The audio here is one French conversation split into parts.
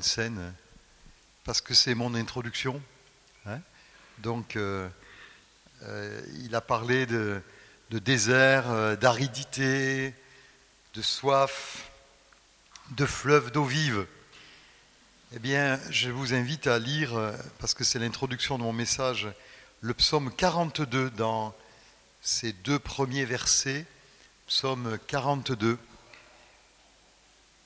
scène parce que c'est mon introduction. Hein. Donc, euh, euh, il a parlé de, désert, euh, d'aridité, de soif, de fleuves d'eau vive. Eh bien, je vous invite à lire, parce que c'est l'introduction de mon message, le psaume 42 dans ces deux premiers versets, psaume 42,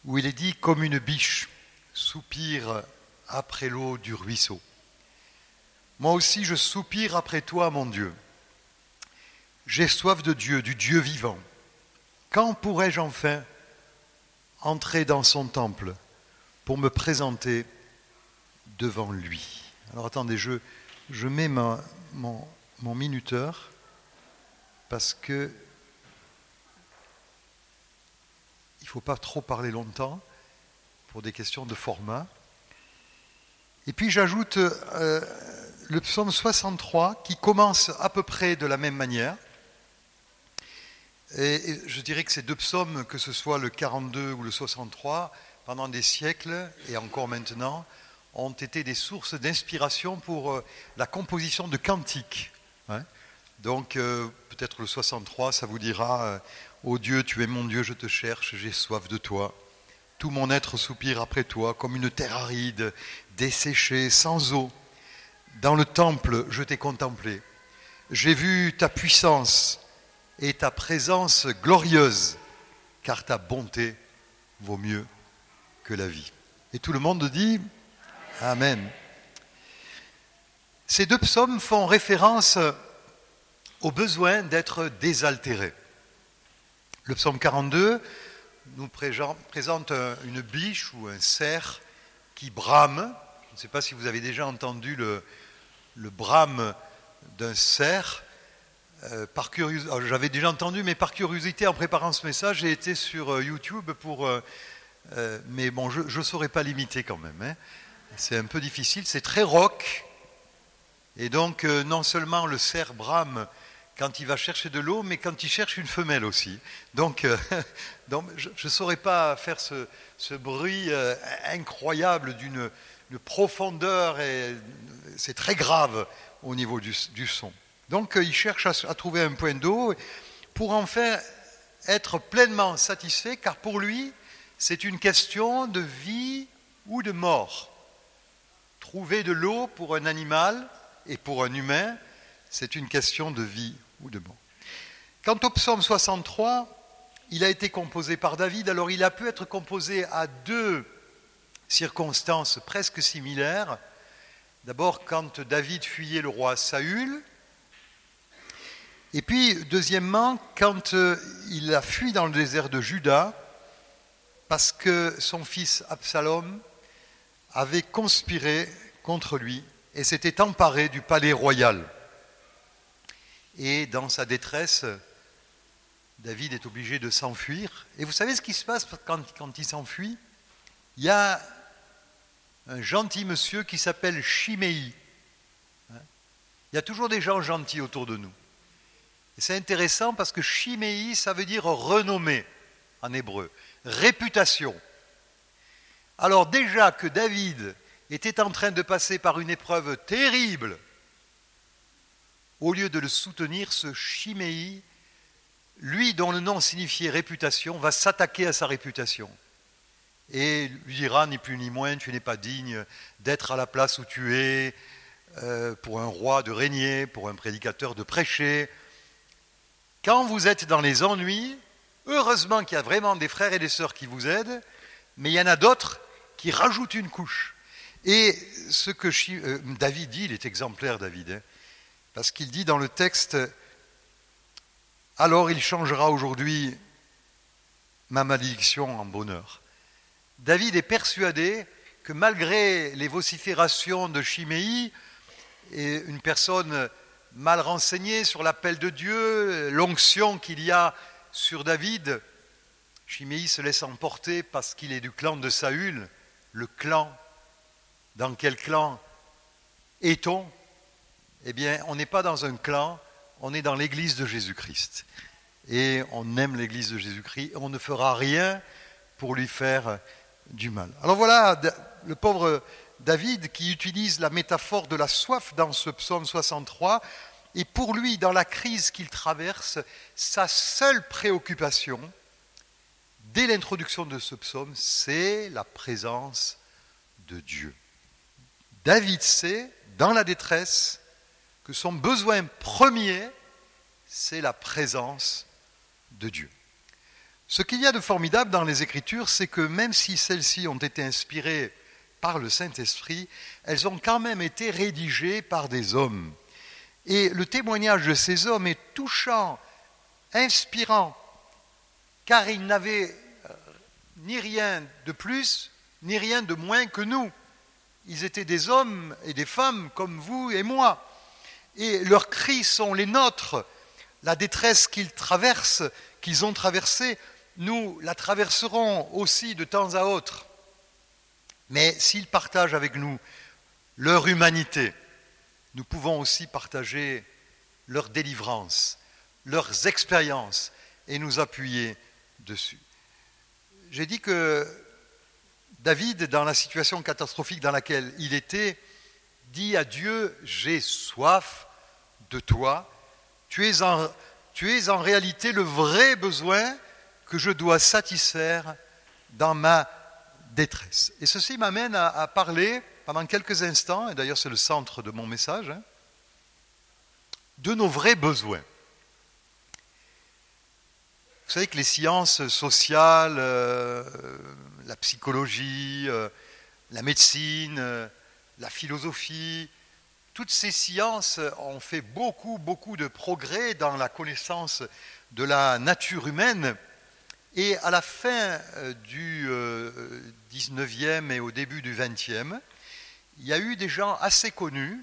où il est dit comme une biche soupire après l'eau du ruisseau. Moi aussi je soupire après toi, mon Dieu. J'ai soif de Dieu, du Dieu vivant. Quand pourrai-je enfin entrer dans son temple pour me présenter devant lui? Alors attendez, je, je mets mon, mon minuteur parce que il ne faut pas trop parler longtemps pour des questions de format. Et puis j'ajoute euh, le psaume 63 qui commence à peu près de la même manière. Et, je dirais que ces deux psaumes, que ce soit le 42 ou le 63, pendant des siècles et encore maintenant, ont été des sources d'inspiration pour euh, la composition de cantiques. Hein. Donc euh, peut-être le 63, ça vous dira Ô Dieu, tu es mon Dieu, je te cherche, j'ai soif de toi. Tout mon être soupire après toi, comme une terre aride, desséchée, sans eau. Dans le temple, je t'ai contemplé. J'ai vu ta puissance et ta présence glorieuse, car ta bonté vaut mieux que la vie. Et tout le monde dit Amen. Ces deux psaumes font référence au besoin d'être désaltéré. Le psaume 42 nous présente une biche ou un cerf qui brame. Je ne sais pas si vous avez déjà entendu le, le brame d'un cerf. Euh, j'avais déjà entendu, mais par curiosité, en préparant ce message, j'ai été sur euh, YouTube pour. Euh, mais bon, je ne saurais pas l'imiter quand même. Hein. C'est un peu difficile. C'est très rock. Et donc, non seulement le cerf brame quand il va chercher de l'eau, mais quand il cherche une femelle aussi. Donc, euh, je ne saurais pas faire ce, bruit euh, incroyable d'une profondeur, et c'est très grave au niveau du, son. Donc, euh, il cherche à, trouver un point d'eau pour enfin être pleinement satisfait, car pour lui, c'est une question de vie ou de mort. Trouver de l'eau pour un animal et pour un humain, c'est une question de vie Quant au psaume 63, il a été composé par David, alors il a pu être composé à deux circonstances presque similaires. D'abord quand David fuyait le roi Saül, et puis deuxièmement quand euh, il a fui dans le désert de Juda, parce que son fils Absalom avait conspiré contre lui et s'était emparé du palais royal. Et dans sa détresse, David est obligé de s'enfuir. Et vous savez ce qui se passe quand, quand il s'enfuit? Il y a un gentil monsieur qui s'appelle Chiméi. Hein? Il y a toujours des gens gentils autour de nous. C'est intéressant parce que Chiméi, ça veut dire renommé en hébreu, réputation. Alors déjà que David était en train de passer par une épreuve terrible, au lieu de le soutenir, ce Chiméi, lui dont le nom signifiait réputation, va s'attaquer à sa réputation et lui dira ni plus ni moins, tu n'es pas digne d'être à la place où tu es, euh, pour un roi de régner, pour un prédicateur de prêcher. Quand vous êtes dans les ennuis, heureusement qu'il y a vraiment des frères et des sœurs qui vous aident, mais il y en a d'autres qui rajoutent une couche. Et ce que euh, David dit, il est exemplaire, David. Hein, parce qu'il dit dans le texte, alors il changera aujourd'hui ma malédiction en bonheur. David est persuadé que malgré les vociférations de Chiméi, et une personne mal renseignée sur l'appel de Dieu, l'onction qu'il y a sur David, Chiméi se laisse emporter parce qu'il est du clan de Saül, le clan. Dans quel clan est-on? Eh bien, on n'est pas dans un clan, on est dans l'Église de Jésus-Christ. Et on aime l'Église de Jésus-Christ. On ne fera rien pour lui faire du mal. Alors voilà le pauvre David qui utilise la métaphore de la soif dans ce psaume 63. Et pour lui, dans la crise qu'il traverse, sa seule préoccupation, dès l'introduction de ce psaume, c'est la présence de Dieu. David sait, dans la détresse, que son besoin premier, c'est la présence de Dieu. Ce qu'il y a de formidable dans les Écritures, c'est que même si celles-ci ont été inspirées par le Saint-Esprit, elles ont quand même été rédigées par des hommes. Et le témoignage de ces hommes est touchant, inspirant, car ils n'avaient euh, ni rien de plus, ni rien de moins que nous. Ils étaient des hommes et des femmes comme vous et moi. Et leurs cris sont les nôtres. La détresse qu'ils traversent, qu'ils ont traversée, nous la traverserons aussi de temps à autre. Mais s'ils partagent avec nous leur humanité, nous pouvons aussi partager leur délivrance, leurs expériences et nous appuyer dessus. J'ai dit que David, dans la situation catastrophique dans laquelle il était, dit à Dieu, j'ai soif de toi, tu es en, tu réalité le vrai besoin que je dois satisfaire dans ma détresse. Et ceci m'amène à, parler pendant quelques instants, et d'ailleurs c'est le centre de mon message, hein, de nos vrais besoins. Vous savez que les sciences sociales, euh, la psychologie, euh, la médecine, euh, la philosophie, toutes ces sciences ont fait beaucoup, beaucoup de progrès dans la connaissance de la nature humaine. Et à la fin euh, du 19e euh, et au début du 20e, il y a eu des gens assez connus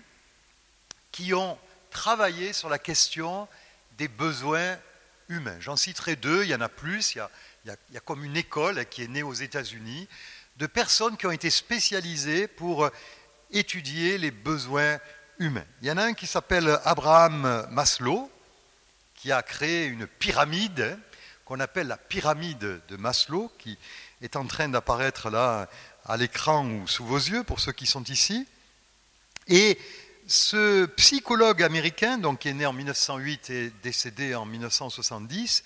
qui ont travaillé sur la question des besoins humains. J'en citerai deux, il y en a plus, il y a, il y a comme une école qui est née aux États-Unis de personnes qui ont été spécialisées pour étudier les besoins humains. Il y en a un qui s'appelle Abraham Maslow, qui a créé une pyramide qu'on appelle la pyramide de Maslow, qui est en train d'apparaître là à l'écran ou sous vos yeux pour ceux qui sont ici. Et ce psychologue américain, donc qui est né en 1908 et décédé en 1970,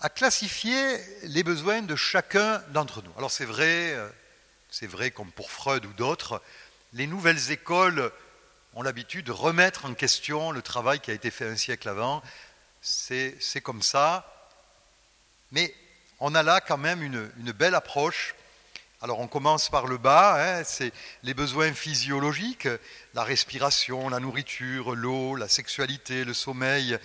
a classifié les besoins de chacun d'entre nous. Alors c'est vrai, euh, c'est vrai comme pour Freud ou d'autres, les nouvelles écoles ont l'habitude de remettre en question le travail qui a été fait un siècle avant. C'est comme ça. Mais on a là quand même une, belle approche. Alors on commence par le bas, hein, c'est les besoins physiologiques, la respiration, la nourriture, l'eau, la sexualité, le sommeil,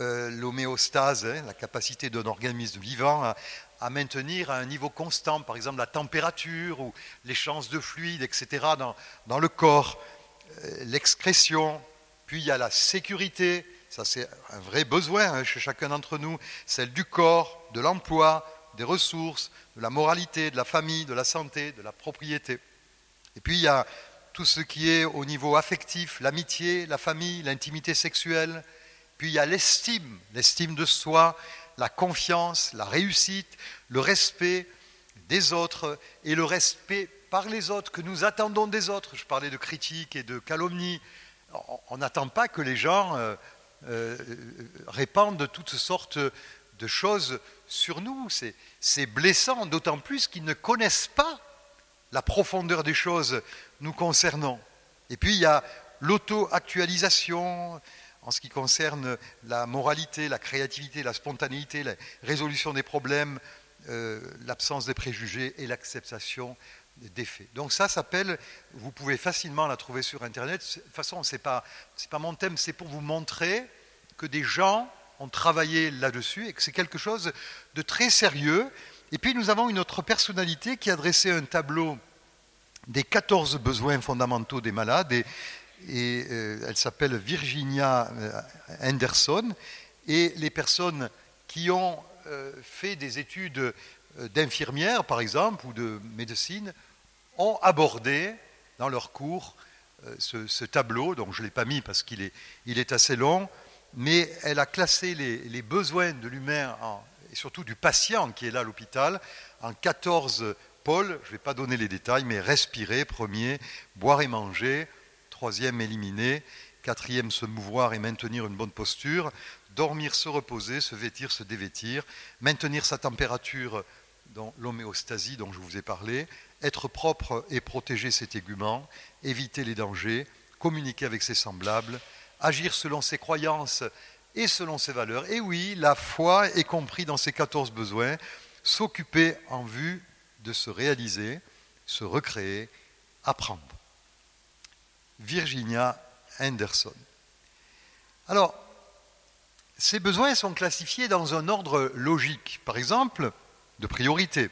euh, l'homéostase, hein, la capacité d'un organisme vivant à, à, maintenir à un niveau constant, par exemple la température ou les chances de fluide, etc., dans, dans le corps. Euh, l'excrétion, puis il y a la sécurité, ça c'est un vrai besoin hein, chez chacun d'entre nous, celle du corps, de l'emploi, des ressources, de la moralité, de la famille, de la santé, de la propriété. Et puis il y a tout ce qui est au niveau affectif, l'amitié, la famille, l'intimité sexuelle. Puis il y a l'estime, l'estime de soi, la confiance, la réussite, le respect des autres et le respect par les autres, que nous attendons des autres. Je parlais de critiques et de calomnies. On n'attend pas que les gens euh, euh, répandent toutes sortes de choses sur nous. C'est blessant, d'autant plus qu'ils ne connaissent pas la profondeur des choses nous concernant. Et puis il y a l'auto-actualisation en ce qui concerne la moralité, la créativité, la spontanéité, la résolution des problèmes, euh, l'absence des préjugés et l'acceptation d'effets. Donc ça s'appelle, vous pouvez facilement la trouver sur Internet. De toute façon, ce n'est pas, pas mon thème, c'est pour vous montrer que des gens ont travaillé là-dessus et que c'est quelque chose de très sérieux. Et puis nous avons une autre personnalité qui a dressé un tableau des 14 besoins fondamentaux des malades euh, elle s'appelle Virginia euh, Henderson. Et les personnes qui ont euh, fait des études d'infirmière, par exemple, ou de médecine, ont abordé dans leur cours ce, tableau, donc je ne l'ai pas mis parce qu'il est, assez long, mais elle a classé les, besoins de l'humain, et surtout du patient qui est là à l'hôpital, en 14 Paul, je ne vais pas donner les détails, mais respirer, premier, boire et manger, troisième, éliminer, quatrième, se mouvoir et maintenir une bonne posture, dormir, se reposer, se vêtir, se dévêtir, maintenir sa température dans l'homéostasie dont je vous ai parlé, être propre et protéger ses téguments, éviter les dangers, communiquer avec ses semblables, agir selon ses croyances et selon ses valeurs. Et oui, la foi est compris dans ces 14 besoins, s'occuper en vue de se réaliser, se recréer, apprendre. Virginia Henderson. Alors, ces besoins sont classifiés dans un ordre logique. Par exemple, de priorité.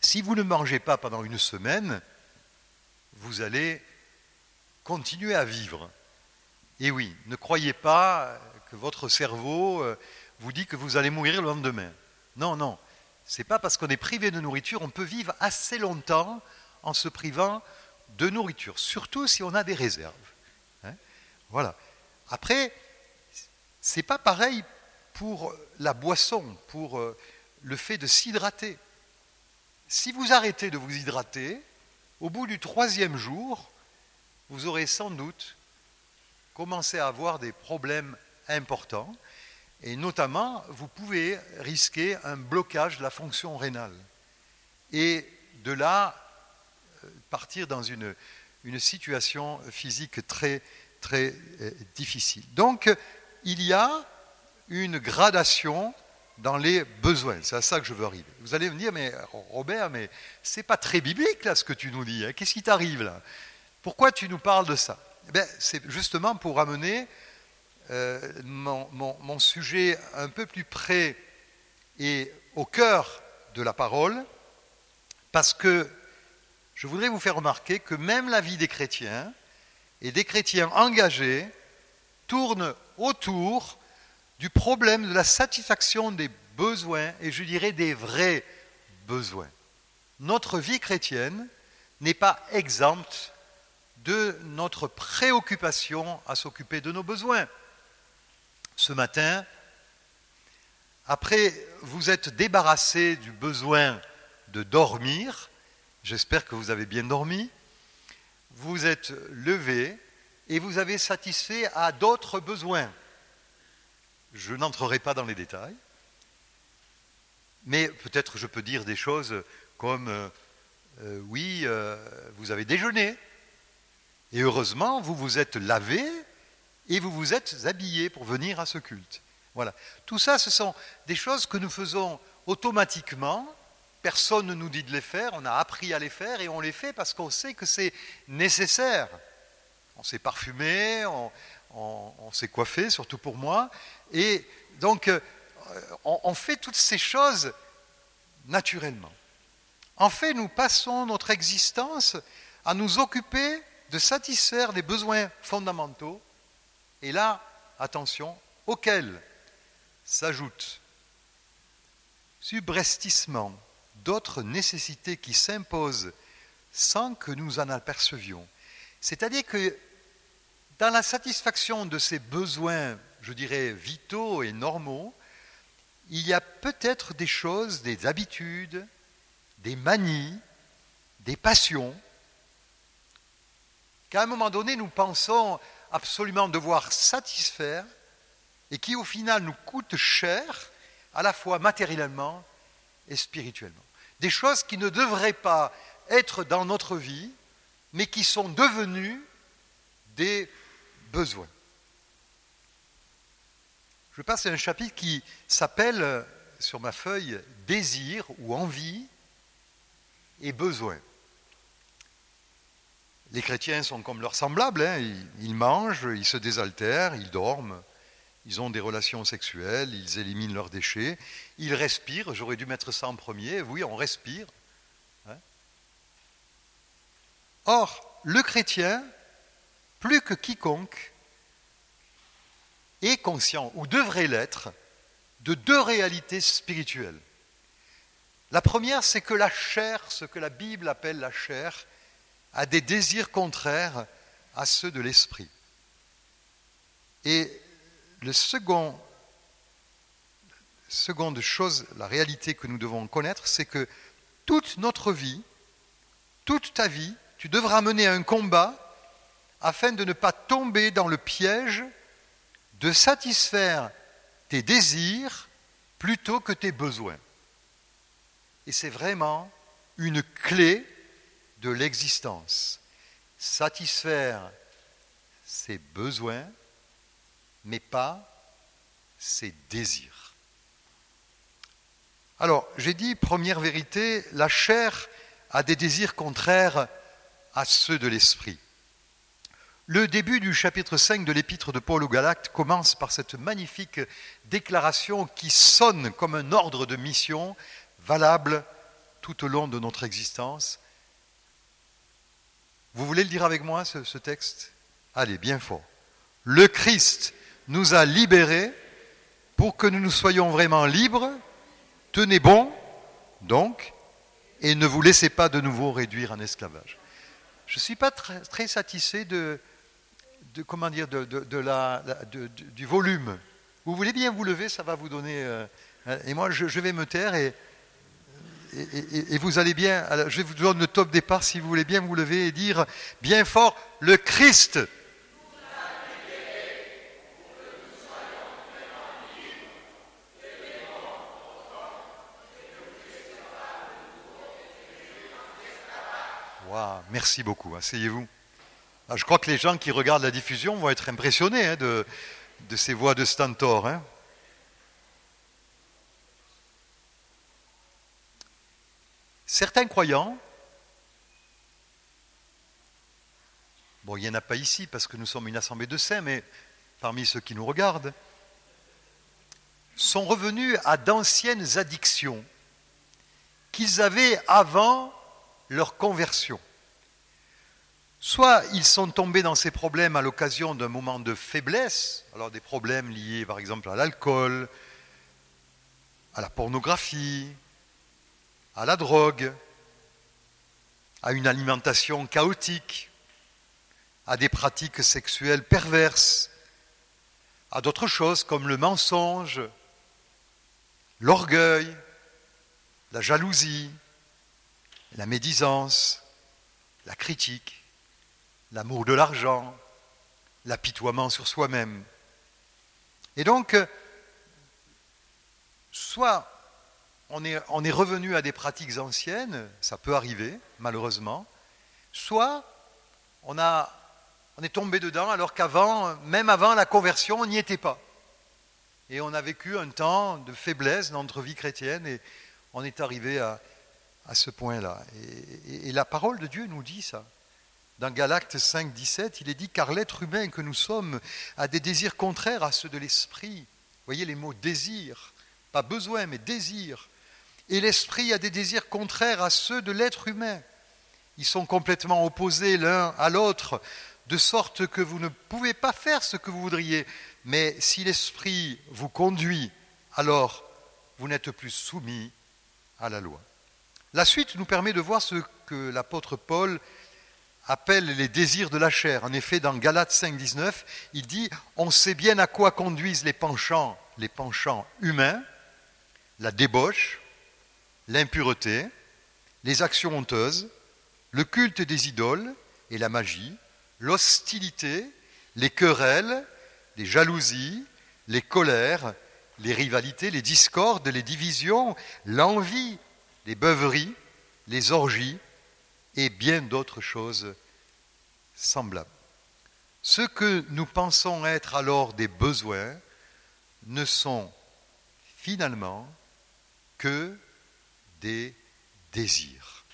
Si vous ne mangez pas pendant une semaine, vous allez continuer à vivre. Et oui, ne croyez pas que votre cerveau euh, vous dit que vous allez mourir le lendemain. Non, non. C'est pas parce qu'on est privé de nourriture, on peut vivre assez longtemps en se privant de nourriture, surtout si on a des réserves. Hein. voilà. Après, c'est pas pareil pour la boisson, pour euh, le fait de s'hydrater. Si vous arrêtez de vous hydrater, au bout du troisième jour, vous aurez sans doute commencé à avoir des problèmes importants, et notamment, vous pouvez risquer un blocage de la fonction rénale. Et de là, partir dans une, une situation physique très, très euh, difficile. Donc, il y a une gradation dans les besoins. C'est à ça que je veux arriver. Vous allez me dire, mais Robert, mais c'est pas très biblique là ce que tu nous dis. Hein. Qu'est-ce qui t'arrive là? Pourquoi tu nous parles de ça? Eh C'est justement pour amener euh, mon, mon, sujet un peu plus près et au cœur de la parole, parce que je voudrais vous faire remarquer que même la vie des chrétiens et des chrétiens engagés tourne autour du problème de la satisfaction des besoins, et je dirais des vrais besoins. Notre vie chrétienne n'est pas exempte de notre préoccupation à s'occuper de nos besoins. Ce matin, après vous êtes débarrassé du besoin de dormir, j'espère que vous avez bien dormi, vous êtes levé et vous avez satisfait à d'autres besoins. Je n'entrerai pas dans les détails, mais peut-être je peux dire des choses comme euh, euh, oui, euh, vous avez déjeuné, et heureusement, vous vous êtes lavé et vous vous êtes habillé pour venir à ce culte. Voilà. Tout ça, ce sont des choses que nous faisons automatiquement. Personne ne nous dit de les faire, on a appris à les faire et on les fait parce qu'on sait que c'est nécessaire. On s'est parfumé, on, s'est coiffé, surtout pour moi. Et donc, euh, on, fait toutes ces choses naturellement. En fait, nous passons notre existence à nous occuper de satisfaire des besoins fondamentaux, et là, attention, auxquels s'ajoutent subrestissement d'autres nécessités qui s'imposent sans que nous en apercevions. C'est-à-dire que dans la satisfaction de ces besoins, je dirais, vitaux et normaux, il y a peut-être des choses, des habitudes, des manies, des passions, qu'à un moment donné, nous pensons absolument devoir satisfaire et qui, au final, nous coûtent cher, à la fois matériellement et spirituellement. Des choses qui ne devraient pas être dans notre vie, mais qui sont devenues des besoin. Je passe à un chapitre qui s'appelle sur ma feuille désir ou envie et besoin. Les chrétiens sont comme leurs semblables, hein. ils, mangent, ils se désaltèrent, ils dorment, ils ont des relations sexuelles, ils éliminent leurs déchets, ils respirent, j'aurais dû mettre ça en premier, oui, on respire. Hein. Or, le chrétien plus que quiconque, est conscient, ou devrait l'être, de deux réalités spirituelles. La première, c'est que la chair, ce que la Bible appelle la chair, a des désirs contraires à ceux de l'esprit. Et le second, seconde chose, la réalité que nous devons connaître, c'est que toute notre vie, toute ta vie, tu devras mener un combat afin de ne pas tomber dans le piège de satisfaire tes désirs plutôt que tes besoins. Et c'est vraiment une clé de l'existence. Satisfaire ses besoins, mais pas ses désirs. Alors, j'ai dit, première vérité, la chair a des désirs contraires à ceux de l'esprit. Le début du chapitre 5 de l'épître de Paul aux Galactes commence par cette magnifique déclaration qui sonne comme un ordre de mission valable tout au long de notre existence. Vous voulez le dire avec moi, ce, ce texte? Allez, bien fort. Le Christ nous a libérés pour que nous nous soyons vraiment libres. Tenez bon, donc, et ne vous laissez pas de nouveau réduire en esclavage. Je ne suis pas très, satisfait de, comment dire, de, du volume. Vous voulez bien vous lever, ça va vous donner. Euh, et moi, je, vais me taire et, vous allez bien. Alors, je vous donne le top départ si vous voulez bien vous lever et dire bien fort le Christ. Merci beaucoup. Asseyez-vous. Ah, je crois que les gens qui regardent la diffusion vont être impressionnés hein, de, de, ces voix de Stentor. Hein. Certains croyants, bon, il n'y en a pas ici parce que nous sommes une assemblée de saints, mais parmi ceux qui nous regardent, sont revenus à d'anciennes addictions qu'ils avaient avant leur conversion. Soit ils sont tombés dans ces problèmes à l'occasion d'un moment de faiblesse, alors des problèmes liés par exemple à l'alcool, à la pornographie, à la drogue, à une alimentation chaotique, à des pratiques sexuelles perverses, à d'autres choses comme le mensonge, l'orgueil, la jalousie, la médisance, la critique l'amour de l'argent, l'apitoiement sur soi-même. Et donc, euh, soit on est, revenu à des pratiques anciennes, ça peut arriver, malheureusement, soit on, est tombé dedans alors qu'avant, même avant la conversion, on n'y était pas. Et on a vécu un temps de faiblesse dans notre vie chrétienne et on est arrivé à, ce point-là. Et la parole de Dieu nous dit ça. Dans Galacte 5, 17, il est dit Car l'être humain que nous sommes a des désirs contraires à ceux de l'esprit. Voyez les mots désir, pas besoin, mais désir. Et l'esprit a des désirs contraires à ceux de l'être humain. Ils sont complètement opposés l'un à l'autre, de sorte que vous ne pouvez pas faire ce que vous voudriez. Mais si l'esprit vous conduit, alors vous n'êtes plus soumis à la loi. La suite nous permet de voir ce que l'apôtre Paul appelle les désirs de la chair. En effet, dans Galates 5, 19, il dit On sait bien à quoi conduisent les penchants, les penchants humains, la débauche, l'impureté, les actions honteuses, le culte des idoles et la magie, l'hostilité, les querelles, les jalousies, les colères, les rivalités, les discordes, les divisions, l'envie, les beuveries, les orgies, et bien d'autres choses semblables. Ce que nous pensons être alors des besoins ne sont finalement que des désirs.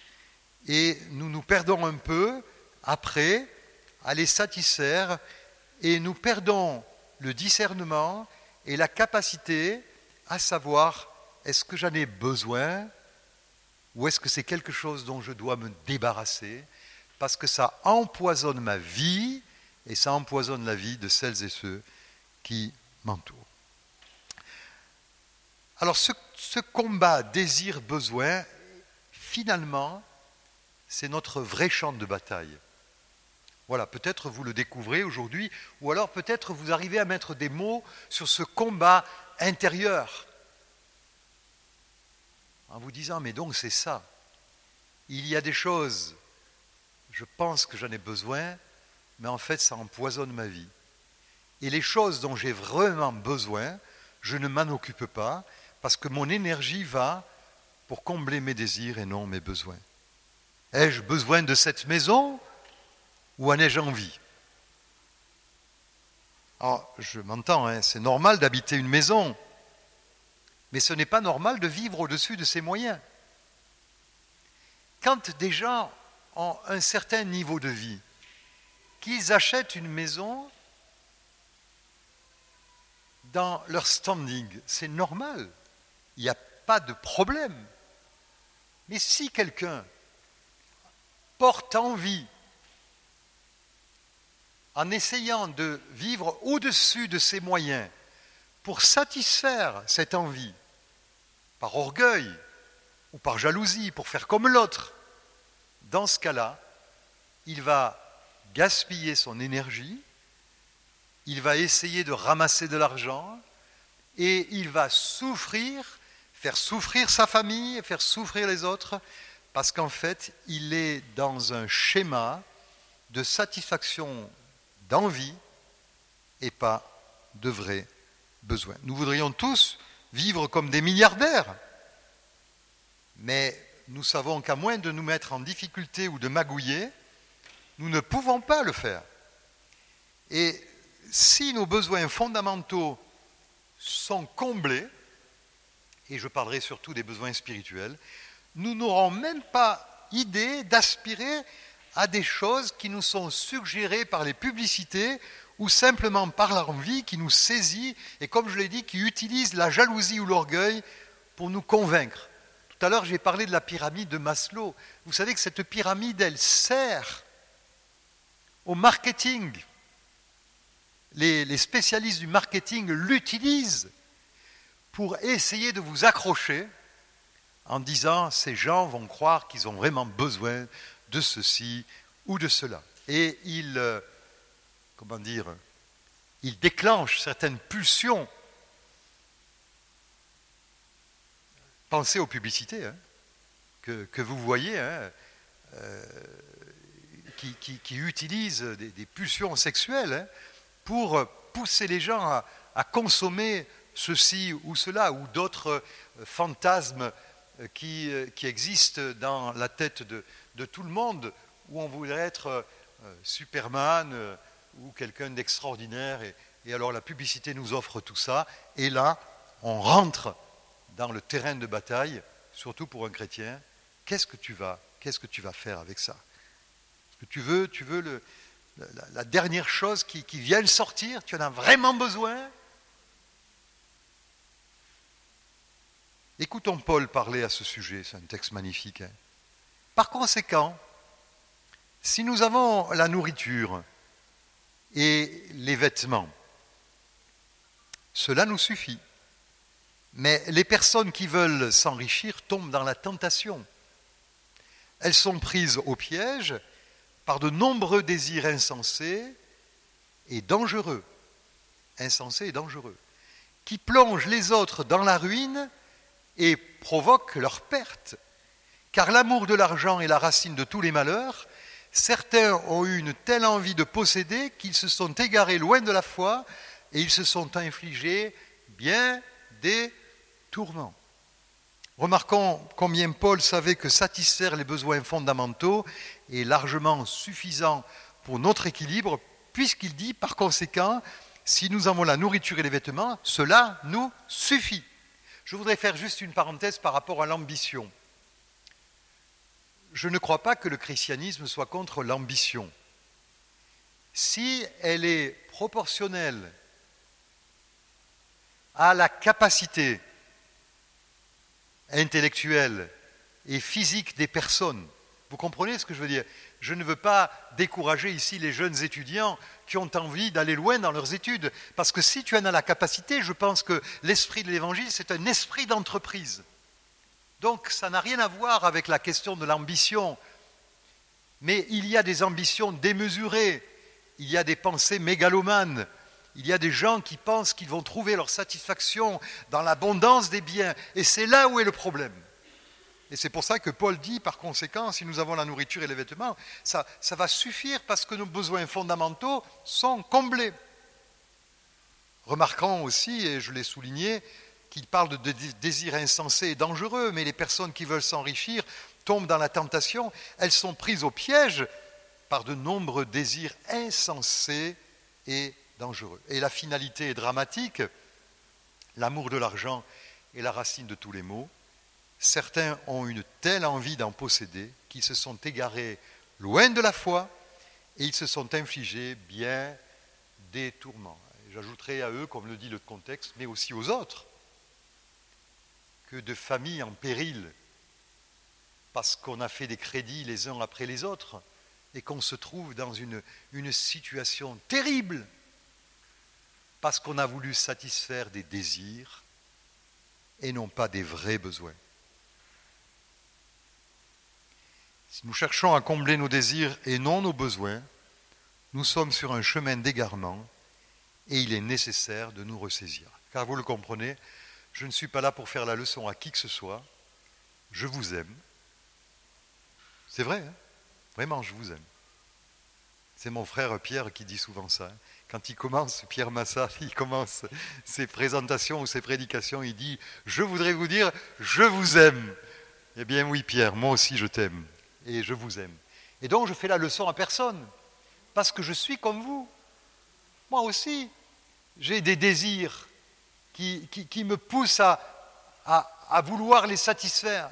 Et nous nous perdons un peu après à les satisfaire et nous perdons le discernement et la capacité à savoir est-ce que j'en ai besoin ou est-ce que c'est quelque chose dont je dois me débarrasser parce que ça empoisonne ma vie et ça empoisonne la vie de celles et ceux qui m'entourent. Alors ce, ce combat désir-besoin, finalement, c'est notre vrai champ de bataille. Voilà, peut-être vous le découvrez aujourd'hui, ou alors peut-être vous arrivez à mettre des mots sur ce combat intérieur en vous disant, mais donc c'est ça. il y a des choses, je pense que j'en ai besoin, mais en fait ça empoisonne ma vie. Et les choses dont j'ai vraiment besoin, je ne m'en occupe pas parce que mon énergie va pour combler mes désirs et non mes besoins. Ai-je besoin de cette maison ou en ai-je envie? Alors, je m'entends, hein, c'est normal d'habiter une maison, mais ce n'est pas normal de vivre au-dessus de ses moyens. Quand des gens ont un certain niveau de vie, qu'ils achètent une maison, dans leur standing. C'est normal. Il n'y a pas de problème. Mais si quelqu'un porte envie, en essayant de vivre au-dessus de ses moyens, pour satisfaire cette envie, par orgueil ou par jalousie, pour faire comme l'autre, dans ce cas-là, il va gaspiller son énergie il va essayer de ramasser de l'argent et il va souffrir, faire souffrir sa famille, faire souffrir les autres, parce qu'en fait, il est dans un schéma de satisfaction d'envie et pas de vrais besoins. Nous voudrions tous vivre comme des milliardaires, mais nous savons qu'à moins de nous mettre en difficulté ou de magouiller, nous ne pouvons pas le faire. Et si nos besoins fondamentaux sont comblés, et je parlerai surtout des besoins spirituels, nous n'aurons même pas idée d'aspirer à des choses qui nous sont suggérées par les publicités ou simplement par l'envie qui nous saisit et comme je l'ai dit, qui utilise la jalousie ou l'orgueil pour nous convaincre. Tout à l'heure, j'ai parlé de la pyramide de Maslow. Vous savez que cette pyramide, elle sert au marketing les, spécialistes du marketing l'utilisent pour essayer de vous accrocher en disant ces gens vont croire qu'ils ont vraiment besoin de ceci ou de cela. Et ils, euh, comment dire, ils déclenchent certaines pulsions. Pensez aux publicités hein, que, vous voyez, hein, euh, qui, utilisent des, pulsions sexuelles. Hein pour pousser les gens à, consommer ceci ou cela, ou d'autres euh, fantasmes euh, qui, existent dans la tête de, tout le monde, où on voudrait être Superman ou quelqu'un d'extraordinaire. Et, alors la publicité nous offre tout ça. Et là, on rentre dans le terrain de bataille, surtout pour un chrétien. Qu'est-ce que tu vas, qu'est-ce que tu vas faire avec ça? Tu veux, tu veux la, dernière chose qui, vient de sortir, tu en as vraiment besoin? Écoutons Paul parler à ce sujet, c'est un texte magnifique. Hein. Par conséquent, si nous avons la nourriture et les vêtements, cela nous suffit. Mais les personnes qui veulent s'enrichir tombent dans la tentation. Elles sont prises au piège par de nombreux désirs insensés et dangereux, insensés et dangereux, qui plongent les autres dans la ruine et provoquent leur perte. Car l'amour de l'argent est la racine de tous les malheurs. Certains ont eu une telle envie de posséder qu'ils se sont égarés loin de la foi et ils se sont infligés bien des tourments. Remarquons combien Paul savait que satisfaire les besoins fondamentaux est largement suffisant pour notre équilibre, puisqu'il dit par conséquent, si nous avons la nourriture et les vêtements, cela nous suffit. Je voudrais faire juste une parenthèse par rapport à l'ambition. Je ne crois pas que le christianisme soit contre l'ambition. Si elle est proportionnelle à la capacité intellectuelle et physique des personnes. Vous comprenez ce que je veux dire? Je ne veux pas décourager ici les jeunes étudiants qui ont envie d'aller loin dans leurs études, parce que si tu en as la capacité, je pense que l'esprit de l'Évangile, c'est un esprit d'entreprise. Donc ça n'a rien à voir avec la question de l'ambition, mais il y a des ambitions démesurées, il y a des pensées mégalomanes, il y a des gens qui pensent qu'ils vont trouver leur satisfaction dans l'abondance des biens, et c'est là où est le problème. Et c'est pour ça que Paul dit, par conséquent, si nous avons la nourriture et les vêtements, ça, va suffire parce que nos besoins fondamentaux sont comblés. Remarquant aussi, et je l'ai souligné, qu'il parle de désirs insensés et dangereux, mais les personnes qui veulent s'enrichir tombent dans la tentation, elles sont prises au piège par de nombreux désirs insensés et dangereux. Et la finalité est dramatique. L'amour de l'argent est la racine de tous les maux. Certains ont une telle envie d'en posséder qu'ils se sont égarés loin de la foi et ils se sont infligés bien des tourments. J'ajouterai à eux, comme le dit le contexte, mais aussi aux autres, de familles en péril, parce qu'on a fait des crédits les uns après les autres, et qu'on se trouve dans une situation terrible, parce qu'on a voulu satisfaire des désirs et non pas des vrais besoins. Si nous cherchons à combler nos désirs et non nos besoins, nous sommes sur un chemin d'égarement et il est nécessaire de nous ressaisir. Car vous le comprenez, je ne suis pas là pour faire la leçon à qui que ce soit. Je vous aime. C'est vrai, hein vraiment, je vous aime. C'est mon frère Pierre qui dit souvent ça. Quand il commence, Pierre Massa, il commence ses présentations ou ses prédications, il dit Je voudrais vous dire, je vous aime. Eh bien, oui, Pierre, moi aussi je t'aime. Et je vous aime. Et donc, je fais la leçon à personne. Parce que je suis comme vous. Moi aussi, j'ai des désirs qui, me poussent à, vouloir les satisfaire.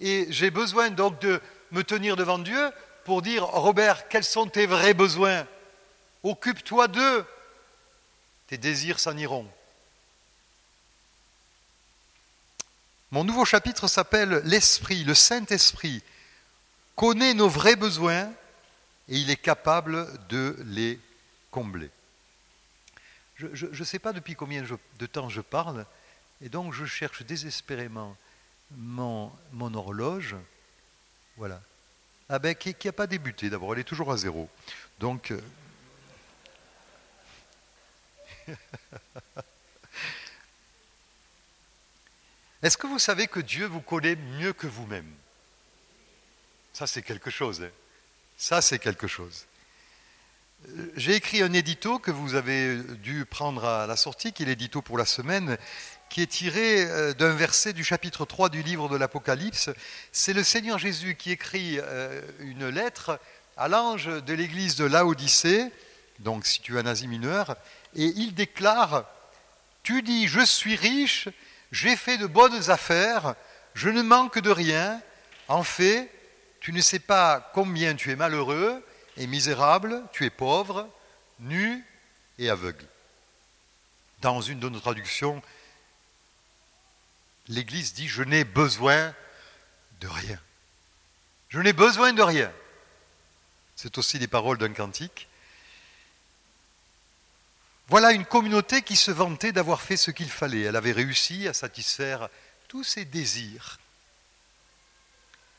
Et j'ai besoin donc de me tenir devant Dieu pour dire, Robert, quels sont tes vrais besoins? Occupe-toi d'eux. Tes désirs s'en iront. Mon nouveau chapitre s'appelle L'Esprit, le Saint-Esprit connaît nos vrais besoins et il est capable de les combler. Je ne sais pas depuis combien de temps je parle, et donc je cherche désespérément mon, horloge. Voilà. Ah ben, qui n'a pas débuté d'abord, elle est toujours à zéro. Donc. Euh, Est-ce que vous savez que Dieu vous connaît mieux que vous-même? Ça, c'est quelque chose. Hein. Ça, c'est quelque chose. J'ai écrit un édito que vous avez dû prendre à la sortie, qui est l'édito pour la semaine, qui est tiré euh, d'un verset du chapitre 3 du livre de l'Apocalypse. C'est le Seigneur Jésus qui écrit euh, une lettre à l'ange de l'église de Laodicée, donc situé en Asie mineure, et il déclare, Tu dis, je suis riche, j'ai fait de bonnes affaires, je ne manque de rien, en fait, tu ne sais pas combien tu es malheureux, et misérable, tu es pauvre, nu et aveugle. Dans une de nos traductions, l'Église dit Je n'ai besoin de rien. Je n'ai besoin de rien. C'est aussi les paroles d'un cantique. Voilà une communauté qui se vantait d'avoir fait ce qu'il fallait. Elle avait réussi à satisfaire tous ses désirs.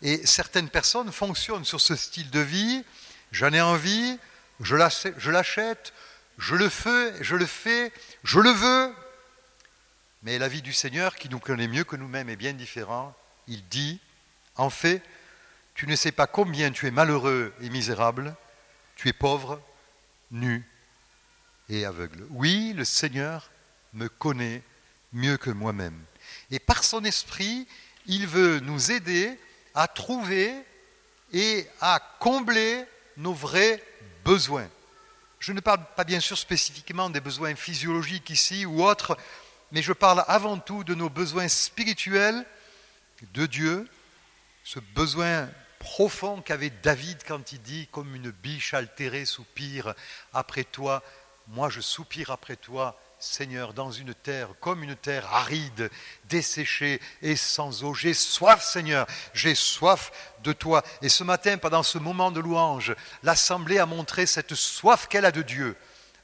Et certaines personnes fonctionnent sur ce style de vie J'en ai envie, je l'achète, je le fais, je le fais, je le veux. Mais la vie du Seigneur, qui nous connaît mieux que nous-mêmes, est bien différente. Il dit, en fait, tu ne sais pas combien tu es malheureux et misérable, tu es pauvre, nu et aveugle. Oui, le Seigneur me connaît mieux que moi-même. Et par son esprit, il veut nous aider à trouver et à combler nos vrais besoins. Je ne parle pas bien sûr spécifiquement des besoins physiologiques ici ou autres, mais je parle avant tout de nos besoins spirituels de Dieu, ce besoin profond qu'avait David quand il dit, comme une biche altérée soupire après toi, moi je soupire après toi, Seigneur, dans une terre comme une terre aride, desséchée et sans eau. J'ai soif, Seigneur, j'ai soif de toi. Et ce matin, pendant ce moment de louange, l'Assemblée a montré cette soif qu'elle a de Dieu,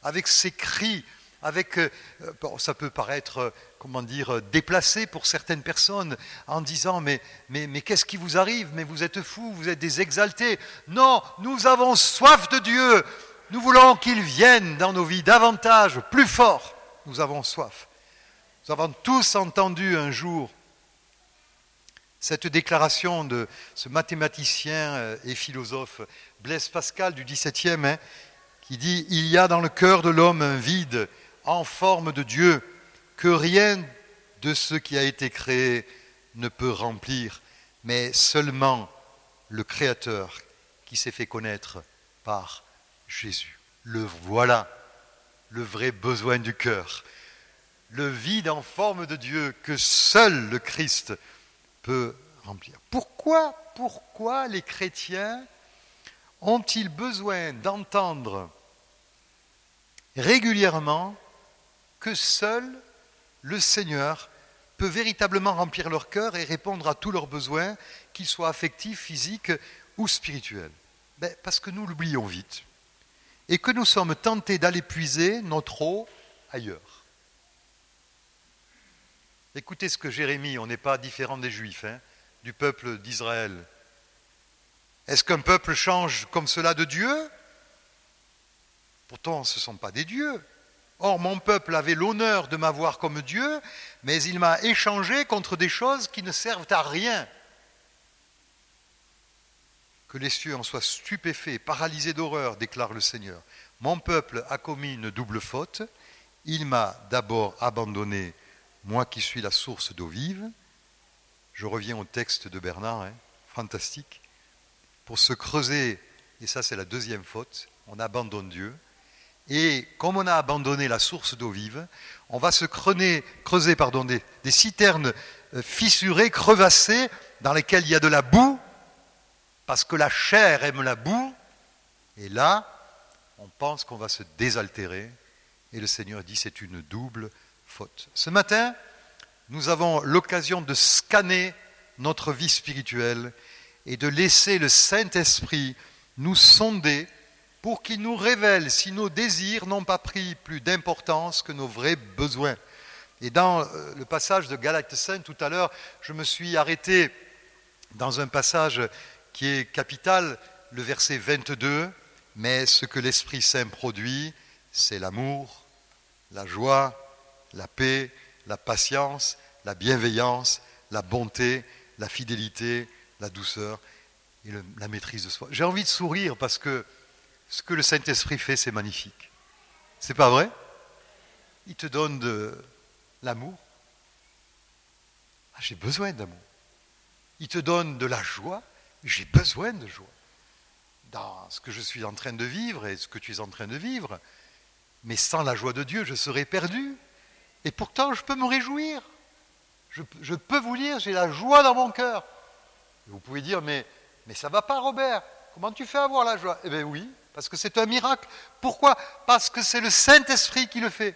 avec ses cris, avec, euh, ça peut paraître, euh, comment dire, déplacé pour certaines personnes, en disant, mais, mais, mais qu'est-ce qui vous arrive? Mais vous êtes fous, vous êtes des exaltés. Non, nous avons soif de Dieu. Nous voulons qu'il vienne dans nos vies davantage, plus fort nous avons soif. Nous avons tous entendu un jour cette déclaration de ce mathématicien euh, et philosophe Blaise Pascal du XVIIe, hein, qui dit Il y a dans le cœur de l'homme un vide en forme de Dieu que rien de ce qui a été créé ne peut remplir, mais seulement le Créateur qui s'est fait connaître par Jésus. Le voilà, le vrai besoin du cœur, le vide en forme de Dieu que seul le Christ peut remplir. Pourquoi, pourquoi les chrétiens ont-ils besoin d'entendre régulièrement que seul le Seigneur peut véritablement remplir leur cœur et répondre à tous leurs besoins, qu'ils soient affectifs, physiques ou spirituels? Ben, Parce que nous l'oublions vite et que nous sommes tentés d'aller puiser notre eau ailleurs. Écoutez ce que Jérémie, on n'est pas différent des Juifs, hein, du peuple d'Israël. Est-ce qu'un peuple change comme cela de Dieu? Pourtant, ce ne sont pas des dieux. Or, mon peuple avait l'honneur de m'avoir comme Dieu, mais il m'a échangé contre des choses qui ne servent à rien. Que les cieux en soient stupéfaits, paralysés d'horreur, déclare le Seigneur. Mon peuple a commis une double faute. Il m'a d'abord abandonné moi qui suis la source d'eau vive, je reviens au texte de Bernard, hein, fantastique, pour se creuser, et ça c'est la deuxième faute, on abandonne Dieu, et comme on a abandonné la source d'eau vive, on va se creuser, pardon, des, des, citernes euh, fissurées, crevassées, dans lesquelles il y a de la boue, parce que la chair aime la boue, et là, on pense qu'on va se désaltérer, et le Seigneur dit c'est une double ce matin, nous avons l'occasion de scanner notre vie spirituelle et de laisser le Saint-Esprit nous sonder pour qu'il nous révèle si nos désirs n'ont pas pris plus d'importance que nos vrais besoins. Et dans euh, le passage de Galacte 5 tout à l'heure, je me suis arrêté dans un passage qui est capital, le verset 22, mais ce que l'Esprit Saint produit, c'est l'amour, la joie, la paix, la patience, la bienveillance, la bonté, la fidélité, la douceur et la maîtrise de soi. J'ai envie de sourire parce que ce que le Saint-Esprit fait, c'est magnifique. C'est pas vrai? Il te donne de l'amour. Ah, j'ai besoin d'amour. Il te donne de la joie. J'ai besoin de joie. Dans ce que je suis en train de vivre et ce que tu es en train de vivre. Mais sans la joie de Dieu, je serais perdu. Et pourtant, je peux me réjouir. Je, peux vous dire, j'ai la joie dans mon cœur. Vous pouvez dire, mais, mais ça ne va pas, Robert. Comment tu fais avoir la joie? Eh bien oui, parce que c'est un miracle. Pourquoi? Parce que c'est le Saint-Esprit qui le fait.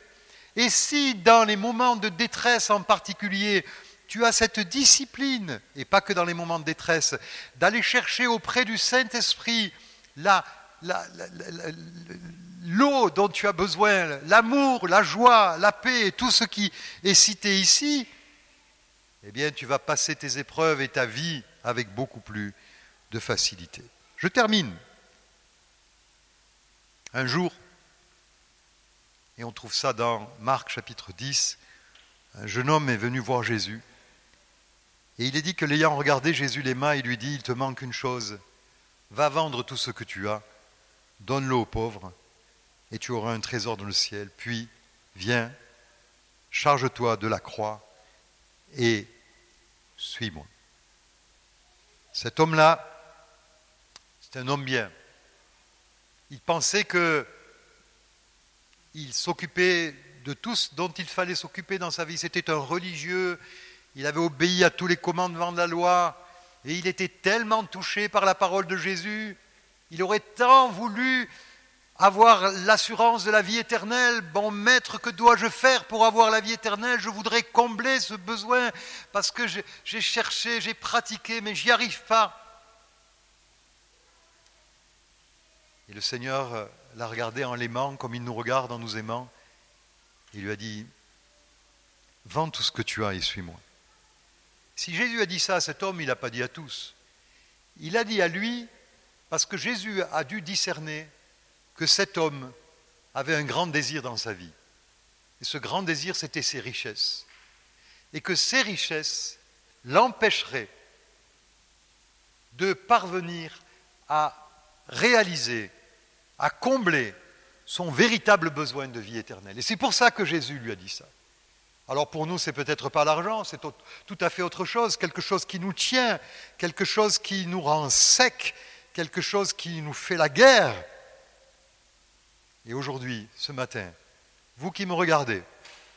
Et si dans les moments de détresse en particulier, tu as cette discipline, et pas que dans les moments de détresse, d'aller chercher auprès du Saint-Esprit l'eau dont tu as besoin, l'amour, la joie, la paix, tout ce qui est cité ici, eh bien tu vas passer tes épreuves et ta vie avec beaucoup plus de facilité. Je termine. Un jour, et on trouve ça dans Marc chapitre 10, un jeune homme est venu voir Jésus. Et il est dit que l'ayant regardé Jésus les mains, il lui dit, il te manque une chose, va vendre tout ce que tu as, donne-le aux pauvres, et tu auras un trésor dans le ciel. Puis, viens, charge-toi de la croix et suis-moi. Cet homme-là, c'est un homme bien. Il pensait que il s'occupait de tout ce dont il fallait s'occuper dans sa vie. C'était un religieux, il avait obéi à tous les commandements de la loi, et il était tellement touché par la parole de Jésus, il aurait tant voulu avoir l'assurance de la vie éternelle. Bon maître, que dois-je faire pour avoir la vie éternelle? Je voudrais combler ce besoin parce que j'ai cherché, j'ai pratiqué, mais j'y arrive pas. Et le Seigneur euh, l'a regardé en l'aimant comme il nous regarde en nous aimant. Il lui a dit, vends tout ce que tu as et suis-moi. Si Jésus a dit ça à cet homme, il n'a pas dit à tous. Il a dit à lui, parce que Jésus a dû discerner que cet homme avait un grand désir dans sa vie. Et ce grand désir, c'était ses richesses. Et que ces richesses l'empêcheraient de parvenir à réaliser, à combler son véritable besoin de vie éternelle. Et c'est pour ça que Jésus lui a dit ça. Alors pour nous, c'est peut-être pas l'argent, c'est tout à fait autre chose, quelque chose qui nous tient, quelque chose qui nous rend sec, quelque chose qui nous fait la guerre. Et aujourd'hui, ce matin, vous qui me regardez,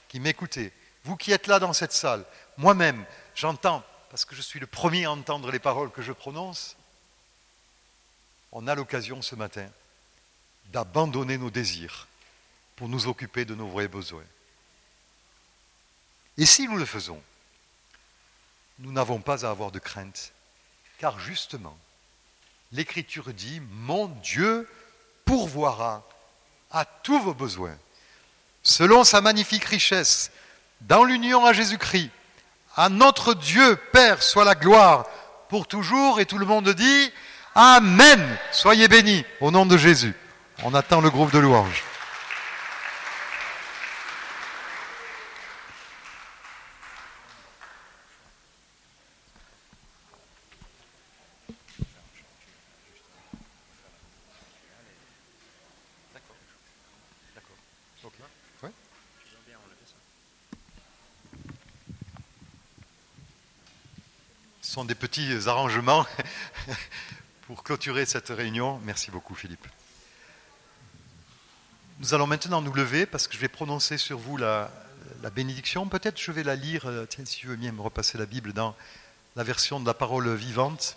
qui m'écoutez, vous qui êtes là dans cette salle, moi-même, j'entends, parce que je suis le premier à entendre les paroles que je prononce, on a l'occasion ce matin d'abandonner nos désirs pour nous occuper de nos vrais besoins. Et si nous le faisons, nous n'avons pas à avoir de crainte, car justement, l'Écriture dit, mon Dieu pourvoira à tous vos besoins, selon sa magnifique richesse, dans l'union à Jésus-Christ. À notre Dieu Père soit la gloire pour toujours, et tout le monde dit, Amen. Soyez bénis au nom de Jésus. On attend le groupe de louanges. Ce sont des petits arrangements pour clôturer cette réunion. Merci beaucoup Philippe. Nous allons maintenant nous lever parce que je vais prononcer sur vous la, bénédiction. Peut-être je vais la lire, euh, tiens, si tu veux bien me repasser la Bible dans la version de la parole vivante.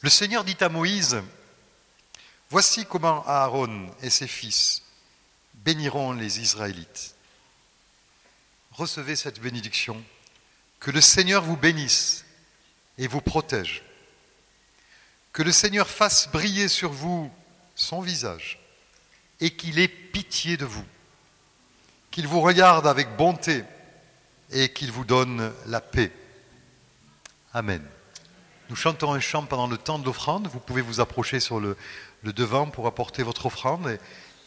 Le Seigneur dit à Moïse, Voici comment Aaron et ses fils béniront les Israélites. Recevez cette bénédiction. Que le Seigneur vous bénisse et vous protège. Que le Seigneur fasse briller sur vous son visage et qu'il ait pitié de vous. Qu'il vous regarde avec bonté et qu'il vous donne la paix. Amen. Nous chantons un chant pendant le temps de l'offrande. Vous pouvez vous approcher sur le, devant pour apporter votre offrande.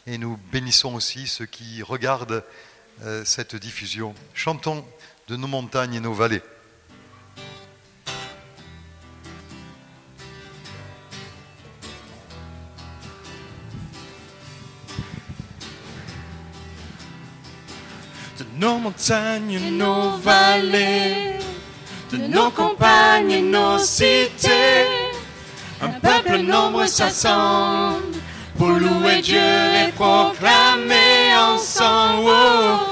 Et, nous bénissons aussi ceux qui regardent euh, cette diffusion. Chantons de nos montagnes et nos vallées. Nos montagnes et nos vallées de nos campagnes et nos cités. Un peuple nombreux s'assemble pour louer Dieu et proclamer ensemble. Oh,